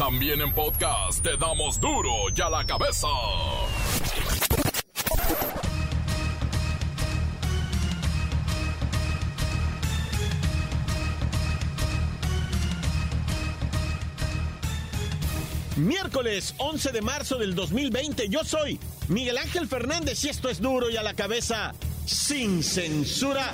También en podcast te damos duro y a la cabeza. Miércoles 11 de marzo del 2020, yo soy Miguel Ángel Fernández y esto es duro y a la cabeza sin censura.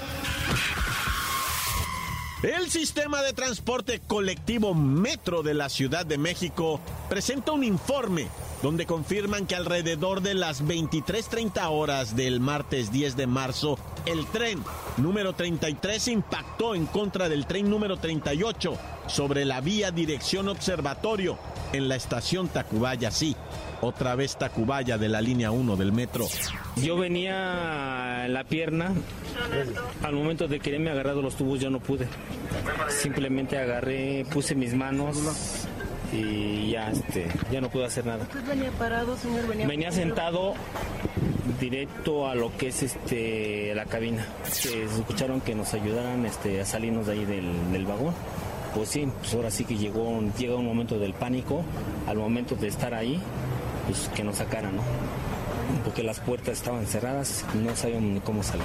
El sistema de transporte colectivo Metro de la Ciudad de México presenta un informe donde confirman que alrededor de las 23.30 horas del martes 10 de marzo, el tren número 33 impactó en contra del tren número 38 sobre la vía dirección observatorio en la estación Tacubaya, sí, otra vez Tacubaya de la línea 1 del metro. Yo venía en la pierna, al momento de quererme agarrar los tubos yo no pude. Simplemente agarré, puse mis manos y ya, este, ya no pude hacer nada. ¿Usted venía parado, señor? Venía, venía sentado directo a lo que es este la cabina. Se escucharon que nos ayudaran este, a salirnos de ahí del, del vagón pues sí, pues ahora sí que llegó, llega un momento del pánico, al momento de estar ahí, pues que nos sacaran, ¿no? Porque las puertas estaban cerradas, no sabíamos ni cómo salir.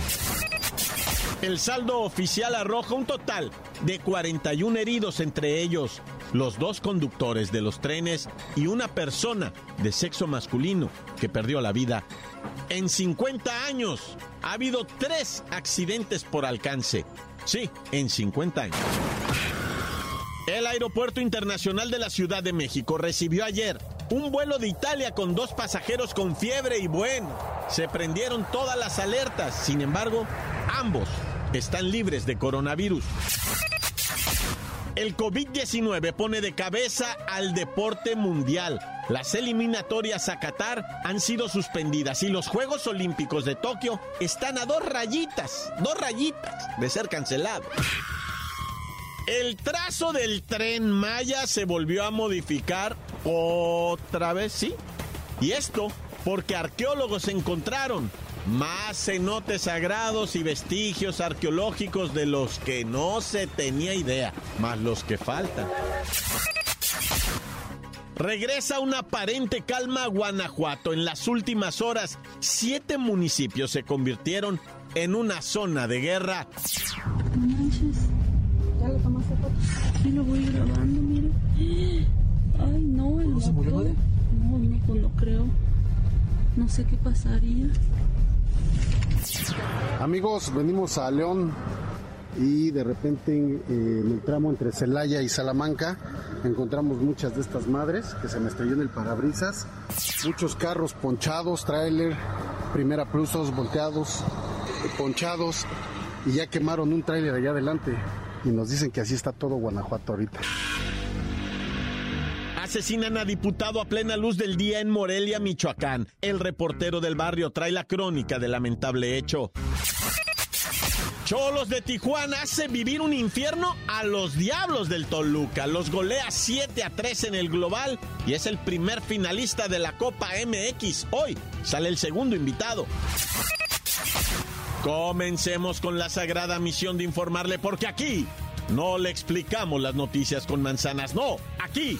El saldo oficial arroja un total de 41 heridos, entre ellos los dos conductores de los trenes y una persona de sexo masculino que perdió la vida. En 50 años ha habido tres accidentes por alcance. Sí, en 50 años. El Aeropuerto Internacional de la Ciudad de México recibió ayer un vuelo de Italia con dos pasajeros con fiebre y bueno, se prendieron todas las alertas. Sin embargo, ambos están libres de coronavirus. El COVID-19 pone de cabeza al deporte mundial. Las eliminatorias a Qatar han sido suspendidas y los Juegos Olímpicos de Tokio están a dos rayitas, dos rayitas de ser cancelados. El trazo del tren Maya se volvió a modificar otra vez, ¿sí? Y esto porque arqueólogos encontraron más cenotes sagrados y vestigios arqueológicos de los que no se tenía idea, más los que faltan. Regresa una aparente calma a Guanajuato. En las últimas horas, siete municipios se convirtieron en una zona de guerra. No manches. Ya lo tomaste. Sí, voy no, ¿No se murió doctor. nadie? No, no, pues no creo. No sé qué pasaría. Amigos, venimos a León y de repente eh, en el tramo entre Celaya y Salamanca encontramos muchas de estas madres que se me estrelló en el parabrisas. Muchos carros ponchados, tráiler, primera plusos volteados, ponchados y ya quemaron un tráiler allá adelante y nos dicen que así está todo Guanajuato ahorita. Asesinan a diputado a plena luz del día en Morelia, Michoacán. El reportero del barrio trae la crónica del lamentable hecho. Cholos de Tijuana hace vivir un infierno a los Diablos del Toluca. Los golea 7 a 3 en el global y es el primer finalista de la Copa MX. Hoy sale el segundo invitado. Comencemos con la sagrada misión de informarle porque aquí no le explicamos las noticias con manzanas, no, aquí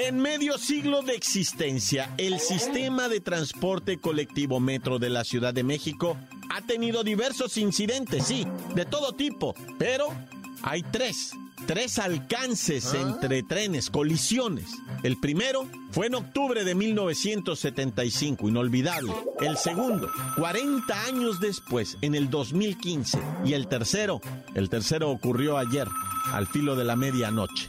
En medio siglo de existencia, el sistema de transporte colectivo metro de la Ciudad de México ha tenido diversos incidentes, sí, de todo tipo, pero hay tres, tres alcances entre trenes, colisiones. El primero fue en octubre de 1975, inolvidable. El segundo, 40 años después, en el 2015. Y el tercero, el tercero ocurrió ayer, al filo de la medianoche.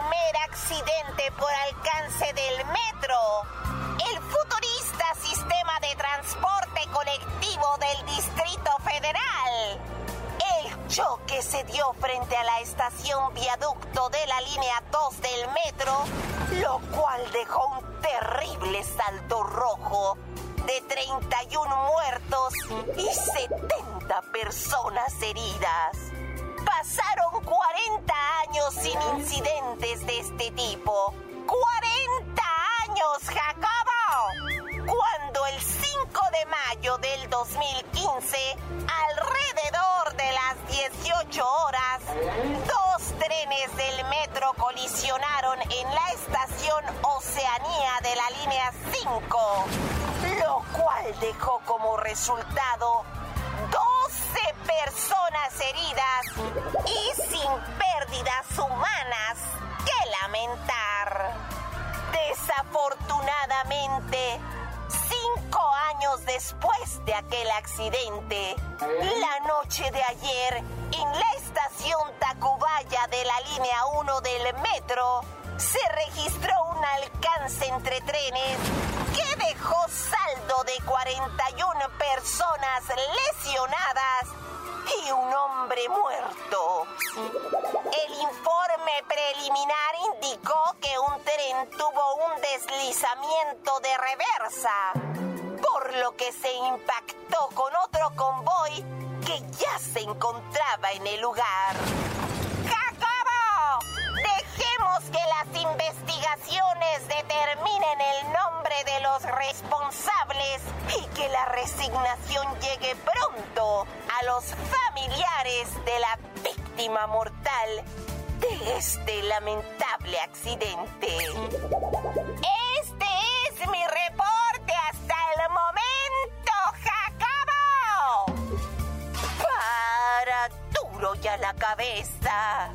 primer accidente por alcance del metro. El futurista sistema de transporte colectivo del Distrito Federal. El choque se dio frente a la estación viaducto de la línea 2 del metro, lo cual dejó un terrible saldo rojo de 31 muertos y 70 personas heridas. Pasaron 40 años sin incidentes de este tipo. ¡40 años, Jacobo! Cuando el 5 de mayo del 2015, alrededor de las 18 horas, dos trenes del metro colisionaron en la estación Oceanía de la línea 5, lo cual dejó como resultado 12 personas heridas y sin pérdidas humanas que lamentar. Desafortunadamente, cinco años después de aquel accidente, la noche de ayer, en la estación Tacubaya de la línea 1 del metro, se registró un alcance entre trenes que dejó saldo de 41 personas lesionadas y un hombre muerto. El informe preliminar indicó que un tren tuvo un deslizamiento de reversa, por lo que se impactó con otro convoy que ya se encontraba en el lugar. Que las investigaciones determinen el nombre de los responsables y que la resignación llegue pronto a los familiares de la víctima mortal de este lamentable accidente. Este es mi reporte hasta el momento, Jacobo. Para duro ya la cabeza.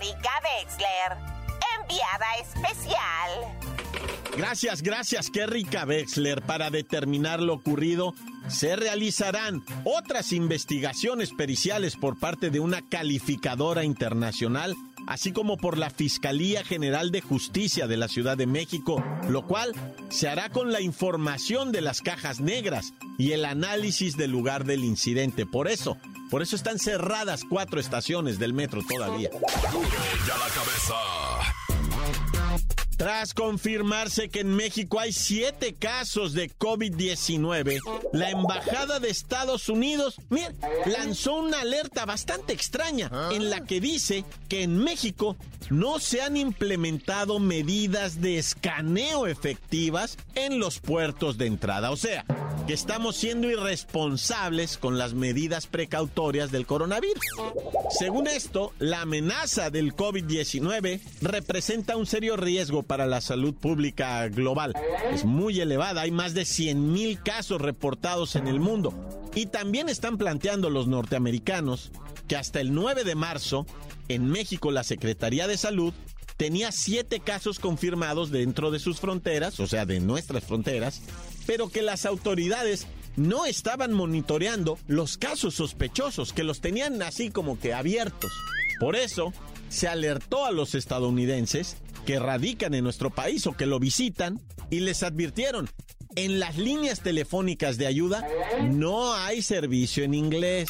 Erika Wexler, enviada especial. Gracias, gracias, qué rica Wexler. Para determinar lo ocurrido, se realizarán otras investigaciones periciales por parte de una calificadora internacional, así como por la Fiscalía General de Justicia de la Ciudad de México, lo cual se hará con la información de las cajas negras y el análisis del lugar del incidente. Por eso, por eso están cerradas cuatro estaciones del metro todavía. Ya la cabeza. Tras confirmarse que en México hay siete casos de COVID-19, la Embajada de Estados Unidos mira, lanzó una alerta bastante extraña en la que dice que en México no se han implementado medidas de escaneo efectivas en los puertos de entrada. O sea, que estamos siendo irresponsables con las medidas precautorias del coronavirus. Según esto, la amenaza del COVID-19 representa un serio riesgo para la salud pública global. Es muy elevada, hay más de 100 mil casos reportados en el mundo. Y también están planteando los norteamericanos que hasta el 9 de marzo, en México la Secretaría de Salud tenía siete casos confirmados dentro de sus fronteras, o sea, de nuestras fronteras, pero que las autoridades no estaban monitoreando los casos sospechosos, que los tenían así como que abiertos. Por eso, se alertó a los estadounidenses que radican en nuestro país o que lo visitan y les advirtieron, en las líneas telefónicas de ayuda no hay servicio en inglés.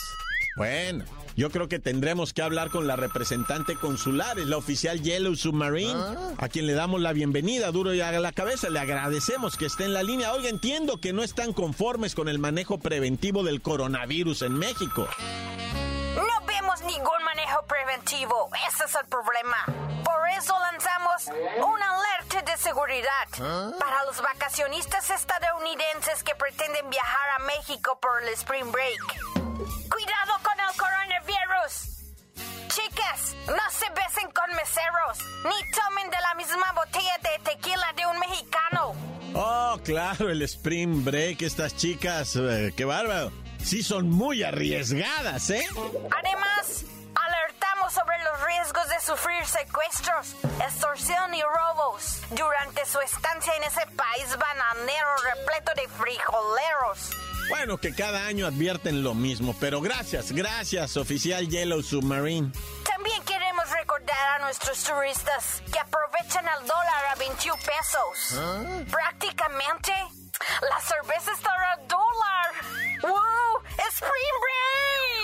Bueno, yo creo que tendremos que hablar con la representante consular, es la oficial Yellow Submarine, a quien le damos la bienvenida, duro y a la cabeza. Le agradecemos que esté en la línea. Oiga, entiendo que no están conformes con el manejo preventivo del coronavirus en México. No vemos ningún manejo preventivo. Ese es el problema. Por eso lanzamos una alerta de seguridad para los vacacionistas estadounidenses que pretenden viajar a México por el Spring Break. Cuidado con coronavirus. Chicas, no se besen con meseros, ni tomen de la misma botella de tequila de un mexicano. Oh, claro, el Spring Break, estas chicas, eh, qué bárbaro. Sí son muy arriesgadas, ¿eh? Además, alertamos sobre los riesgos de sufrir secuestros, extorsión y robos durante su estancia en ese país bananero repleto de frijoleros. Bueno, que cada año advierten lo mismo, pero gracias, gracias, oficial Yellow Submarine. También queremos recordar a nuestros turistas que aprovechan el dólar a 21 pesos. Prácticamente, la cerveza está a dólar. ¡Wow! ¡Spring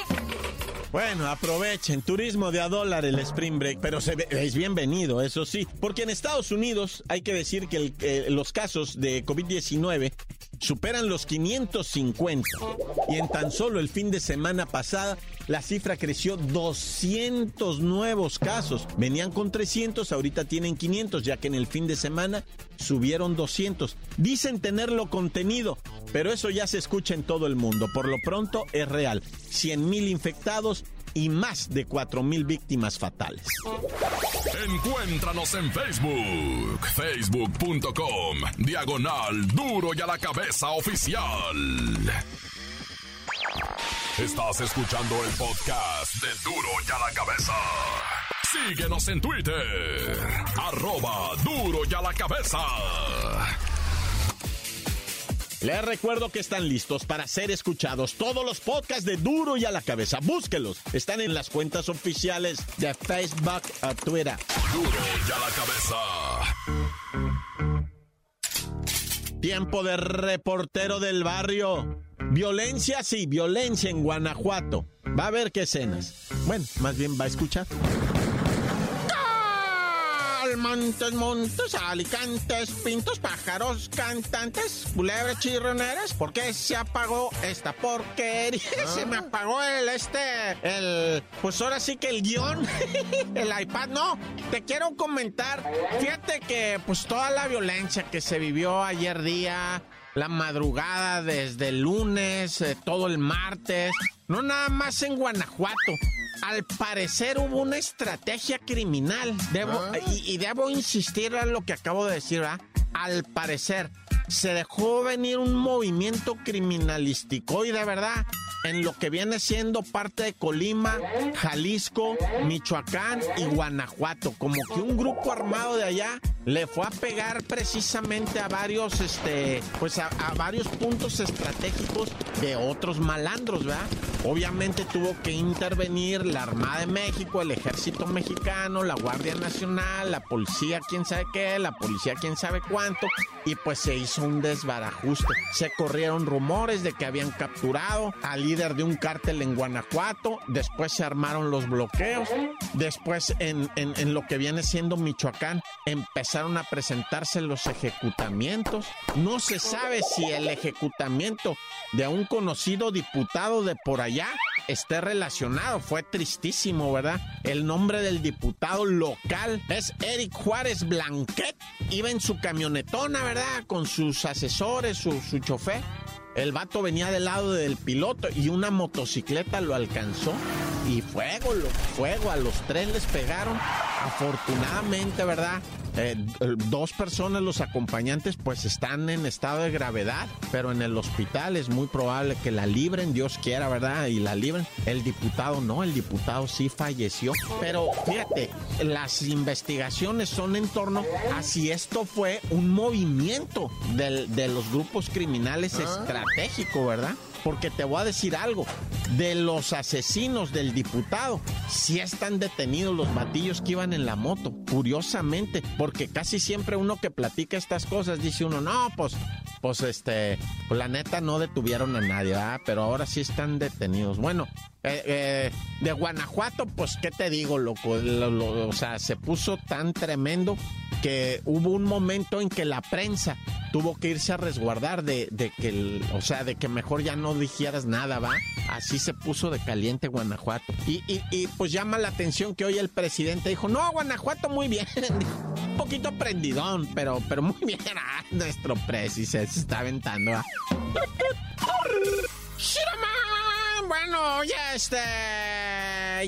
Break! Bueno, aprovechen, turismo de a dólar el Spring Break, pero se ve- es bienvenido, eso sí, porque en Estados Unidos hay que decir que el- eh, los casos de COVID-19 superan los 550 y en tan solo el fin de semana pasada la cifra creció 200 nuevos casos. Venían con 300, ahorita tienen 500, ya que en el fin de semana subieron 200. Dicen tenerlo contenido, pero eso ya se escucha en todo el mundo. Por lo pronto es real. 100 mil infectados y más de 4 mil víctimas fatales. Encuéntranos en Facebook, facebook.com, diagonal duro y a la cabeza oficial. Estás escuchando el podcast de duro y a la cabeza. Síguenos en Twitter, arroba duro y a la cabeza. Les recuerdo que están listos para ser escuchados todos los podcasts de Duro y a la cabeza. Búsquelos. Están en las cuentas oficiales de Facebook o Twitter. Duro y a la cabeza. Tiempo de reportero del barrio. Violencia, sí, violencia en Guanajuato. Va a ver qué escenas. Bueno, más bien va a escuchar. Montes, montes, alicantes, pintos, pájaros, cantantes, culebras chirroneras. ¿Por qué se apagó esta porquería? Se me apagó el este, el, pues ahora sí que el guion, el iPad. No, te quiero comentar. Fíjate que pues toda la violencia que se vivió ayer día, la madrugada desde el lunes, eh, todo el martes, no nada más en Guanajuato. Al parecer hubo una estrategia criminal. Debo, y, y debo insistir en lo que acabo de decir, ¿verdad? Al parecer se dejó venir un movimiento criminalístico y de verdad en lo que viene siendo parte de Colima, Jalisco, Michoacán y Guanajuato. Como que un grupo armado de allá le fue a pegar precisamente a varios, este, pues a, varios puntos estratégicos de otros malandros, ¿verdad? Obviamente tuvo que intervenir la Armada de México, el Ejército Mexicano, la Guardia Nacional, la policía, quién sabe qué, la policía, quién sabe cuánto, y pues se hizo un desbarajuste. Se corrieron rumores de que habían capturado al líder de un cártel en Guanajuato, después se armaron los bloqueos, después en, lo que viene siendo Michoacán empezaron a presentarse los ejecutamientos. No se sabe si el ejecutamiento de un conocido diputado de por allá esté relacionado. Fue tristísimo, ¿verdad? El nombre del diputado local es Eric Juárez Blanquet. Iba en su camionetona, ¿verdad? Con sus asesores, su chofer. El vato venía del lado del piloto y una motocicleta lo alcanzó. Y fuego, fuego, a los tres les pegaron. Afortunadamente, ¿verdad? Eh, dos personas, los acompañantes, pues están en estado de gravedad, pero en el hospital es muy probable que la libren, Dios quiera, ¿verdad? Y la libren. El diputado no, el diputado sí falleció. Pero fíjate, las investigaciones son en torno a si esto fue un movimiento del- de los grupos criminales estratégico, ¿verdad? Porque te voy a decir algo, de los asesinos del diputado, sí están detenidos los batillos que iban en la moto, curiosamente, porque casi siempre uno que platica estas cosas dice uno, no, pues, pues este, pues la neta no detuvieron a nadie. Pero ahora sí están detenidos. Bueno, eh, eh, de Guanajuato, pues, ¿qué te digo, loco? Lo- lo- o sea, se puso tan tremendo que hubo un momento en que la prensa tuvo que irse a resguardar de, que, el- o sea, de que mejor ya no dijeras nada, ¿va? Así se puso de caliente Guanajuato. Y, pues llama la atención que hoy el presidente dijo, no, Guanajuato muy bien. Un poquito prendidón, pero, pero muy bien. Nuestro presi se está aventando. Bueno, ya este.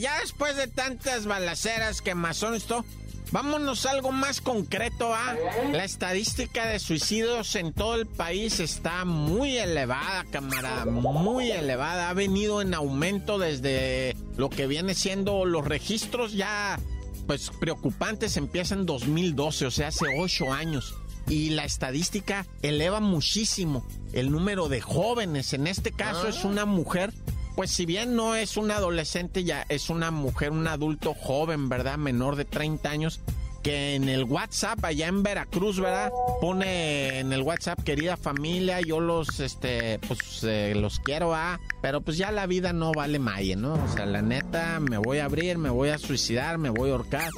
Ya después de tantas balaceras, quemazones, todo. Vámonos a algo más concreto, ¿ah? La estadística de suicidios en todo el país está muy elevada, camarada, muy elevada. Ha venido en aumento desde lo que viene siendo los registros ya, pues preocupantes, empiezan en 2012, o sea, hace ocho años. y la estadística eleva muchísimo el número de jóvenes. En este caso es una mujer pues si bien no es una adolescente, ya es una mujer, un adulto joven, ¿verdad? Menor de 30 años, que en el WhatsApp allá en Veracruz, ¿verdad? Pone en el WhatsApp, querida familia, yo los, este, pues eh, los quiero, ¿ah? Pero pues ya la vida no vale maye, ¿no? O sea, la neta, me voy a abrir, me voy a suicidar, me voy a ahorcar.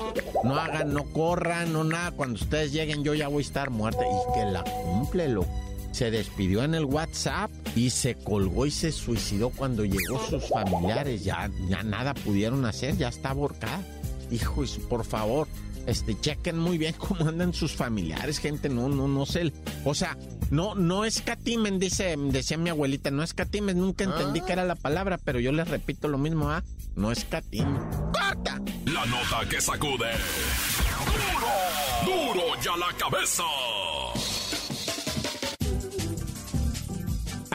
No hagan, no corran, no nada. Cuando ustedes lleguen, yo ya voy a estar muerta. Y que la cumple, loco se despidió en el WhatsApp y se colgó y se suicidó cuando llegó sus familiares. Ya, ya nada pudieron hacer, ya está ahorcada. Hijo, por favor, este, chequen muy bien cómo andan sus familiares, gente, no, no, no sé. O sea, no, no escatimen, dice, decía mi abuelita, no escatimen, nunca entendí que era la palabra, pero yo les repito lo mismo, ¿ah? No escatimen. ¡Corta! La nota que sacude. ¡Duro! ¡Duro ya la cabeza!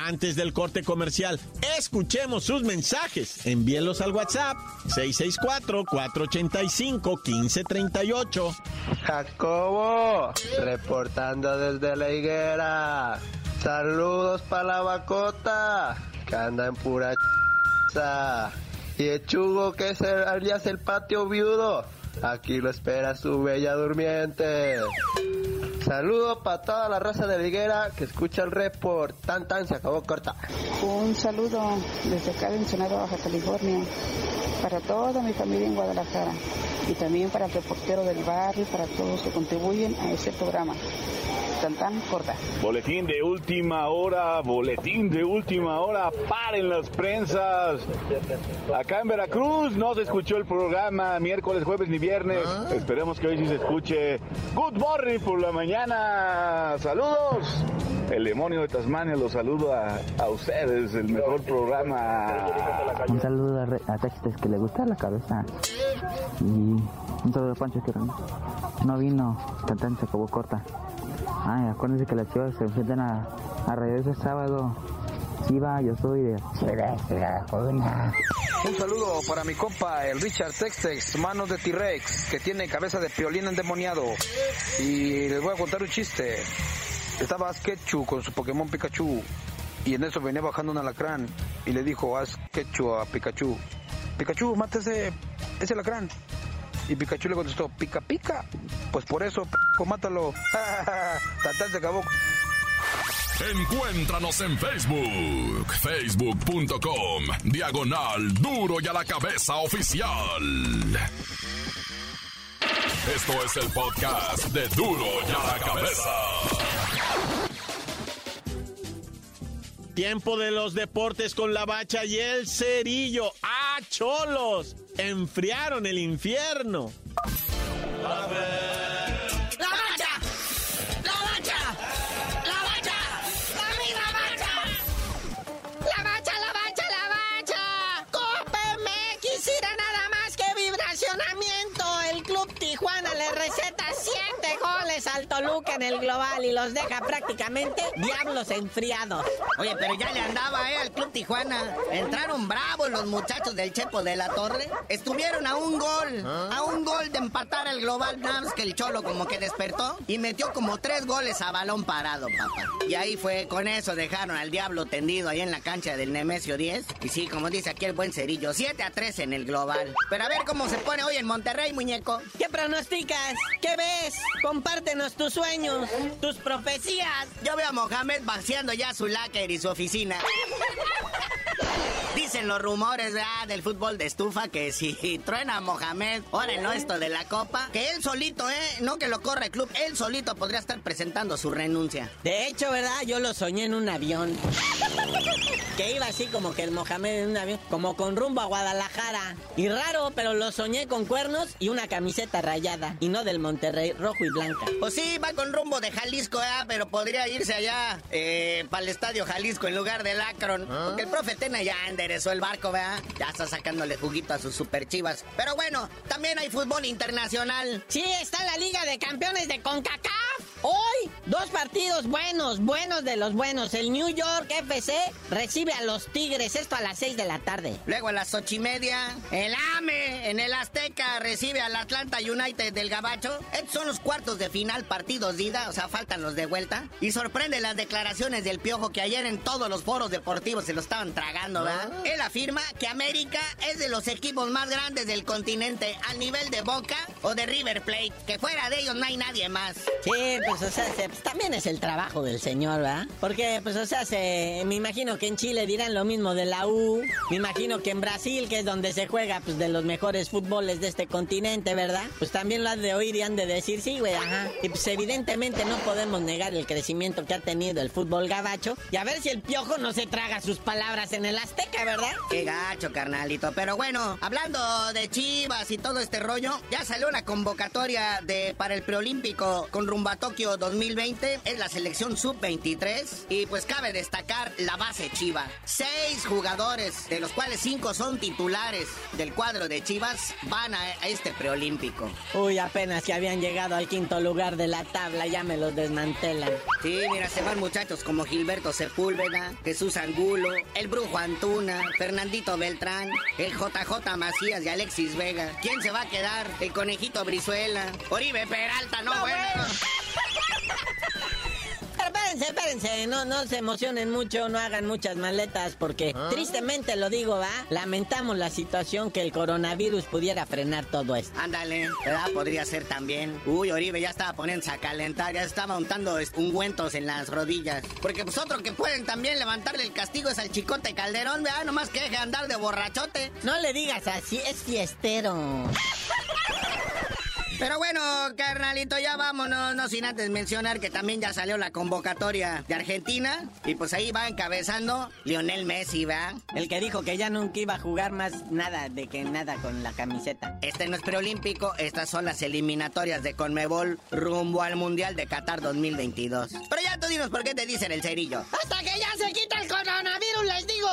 Antes del corte comercial, escuchemos sus mensajes. Envíelos al WhatsApp 664-485-1538. Jacobo, reportando desde la higuera. Saludos para la bacota, que anda en pura Y Echugo, que es el, alias el patio viudo. Aquí lo espera su bella durmiente. Saludo para toda la raza de Viguera que escucha el report. Tan tan se acabó corta. Un saludo desde acá de Ensenado, Baja California, para toda mi familia en Guadalajara y también para el reportero del barrio para todos que contribuyen a ese programa. Tan tan corta. Boletín de última hora, boletín de última hora, paren las prensas. Acá en Veracruz no se escuchó el programa miércoles, jueves ni viernes. Esperemos que hoy sí se escuche. Good morning por la mañana. Saludos. El demonio de Tasmania los saludo a, ustedes, el mejor programa. Un saludo a, Re- a Textes que le gusta la cabeza. Y un saludo a Pancho que no, no vino, Tantán se acabó corta. Ay, acuérdense que las chivas se enfrentan a, a el sábado. Chiva, yo soy de... Un saludo para mi compa, el Richard Textex, manos de T-Rex, que tiene cabeza de piolín endemoniado. Y les voy a contar un chiste. Estaba Asketchu con su Pokémon Pikachu. Y en eso venía bajando un alacrán. Y le dijo Asketchu a Pikachu. Pikachu, mata ese, ese alacrán. Y Pikachu le contestó, pica pica. Pues por eso, p***, mátalo. Tatán se acabó. Encuéntranos en Facebook, facebook.com, diagonal duro y a la cabeza oficial. Esto es el podcast de duro y a la cabeza. Tiempo de los deportes con la bacha y el cerillo. ¡Ah, cholos! Enfriaron el infierno. ¡La al Toluca en el global y los deja prácticamente diablos enfriados. Oye, pero ya le andaba, ¿eh? Al Club Tijuana. Entraron bravos los muchachos del Chepo de la Torre. Estuvieron a un gol, a un gol de empatar el global. Nada más que el Cholo como que despertó y metió como tres goles a balón parado, papá. Y ahí fue, con eso dejaron al diablo tendido ahí en la cancha del Nemesio 10. Y sí, como dice aquí el buen cerillo, 7 a 3 en el global. Pero a ver cómo se pone hoy en Monterrey, muñeco. ¿Qué pronosticas? ¿Qué ves? Compártenos tus sueños, tus profecías. Yo veo a Mohamed vaciando ya su láquer y su oficina. Dicen los rumores ¿verdad? del fútbol de estufa que si truena a Mohamed, ahora en lo esto de la copa, que él solito, ¿eh? No que lo corre el club, él solito podría estar presentando su renuncia. De hecho, ¿verdad? Yo lo soñé en un avión. Que iba así como que el Mohamed en un avión, como con rumbo a Guadalajara. Y raro, pero lo soñé con cuernos y una camiseta rayada. Y no del Monterrey, rojo y blanca. Pues sí, va con rumbo de Jalisco, ¿eh? Pero podría irse allá eh, para el estadio Jalisco en lugar del Akron. Porque el profe Tena ya enderezó el barco, ¿verdad? Ya está sacándole juguito a sus super chivas. Pero bueno, también hay fútbol internacional. Sí, está la Liga de Campeones de CONCACAF. Hoy, dos partidos buenos, buenos de los buenos. El New York FC recibe a los Tigres, esto a las 6 de la tarde. Luego a las ocho y media, el AME, en el Azteca recibe al Atlanta United del Gabacho. Estos son los cuartos de final, partidos de ida, o sea, faltan los de vuelta. Y sorprende las declaraciones del Piojo que ayer en todos los foros deportivos se lo estaban tragando, ¿verdad? Él afirma que América es de los equipos más grandes del continente al nivel de Boca o de River Plate, que fuera de ellos no hay nadie más. Sí, pues o sea, se- pues, también es el trabajo del señor, ¿verdad? Porque, pues o sea, se, me imagino que en Chile dirán lo mismo de la U, me imagino que en Brasil, que es donde se juega, pues de los mejores fútboles de este continente, ¿verdad? Pues también lo han de oír y han de decir, sí, güey, ajá. Y pues evidentemente no podemos negar el crecimiento que ha tenido el fútbol gabacho y a ver si el piojo no se traga sus palabras en el Azteca, ¿verdad? Qué gacho, carnalito. Pero bueno, hablando de Chivas y todo este rollo, ya salió una convocatoria de para el preolímpico con rumbo a 2020. Es la selección sub-23. Y pues cabe destacar la base Chiva. Seis jugadores, de los cuales cinco son titulares del cuadro de Chivas, van a, a este preolímpico. Uy, apenas que habían llegado al quinto lugar de la tabla, ya me los desmantelan. Sí, mira, se van muchachos como Gilberto Sepúlveda, Jesús Angulo, el Brujo Antuna, Fernandito Beltrán, el JJ Macías y Alexis Vega. ¿Quién se va a quedar? El Conejito Brizuela, Oribe Peralta, no, bueno. Pero espérense, espérense, no, no se emocionen mucho, no hagan muchas maletas, porque tristemente lo digo, ¿va? Lamentamos la situación que el coronavirus pudiera frenar todo esto. Ándale, ¿verdad? Podría ser también. Uy, Oribe ya estaba poniéndose a calentar, ya estaba untando ungüentos en las rodillas. Porque pues otro que pueden también levantarle el castigo es al Chicote Calderón, ¿verdad? Nomás que deje de andar de borrachote. No le digas así, es fiestero. Pero bueno, carnalito, ya vámonos, no sin antes mencionar que también ya salió la convocatoria de Argentina. Y pues ahí va encabezando Lionel Messi, ¿verdad? El que dijo que ya nunca iba a jugar más nada de que nada con la camiseta. Este no es preolímpico, estas son las eliminatorias de Conmebol rumbo al Mundial de Qatar 2022. Pero ya tú dinos por qué te dicen el cerillo. Hasta que ya se quita el coronavirus, les digo.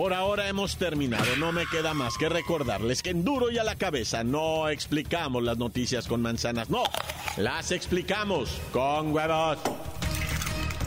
Por ahora hemos terminado, no me queda más que recordarles que en duro y a la cabeza no explicamos las noticias con manzanas, no, las explicamos con huevos.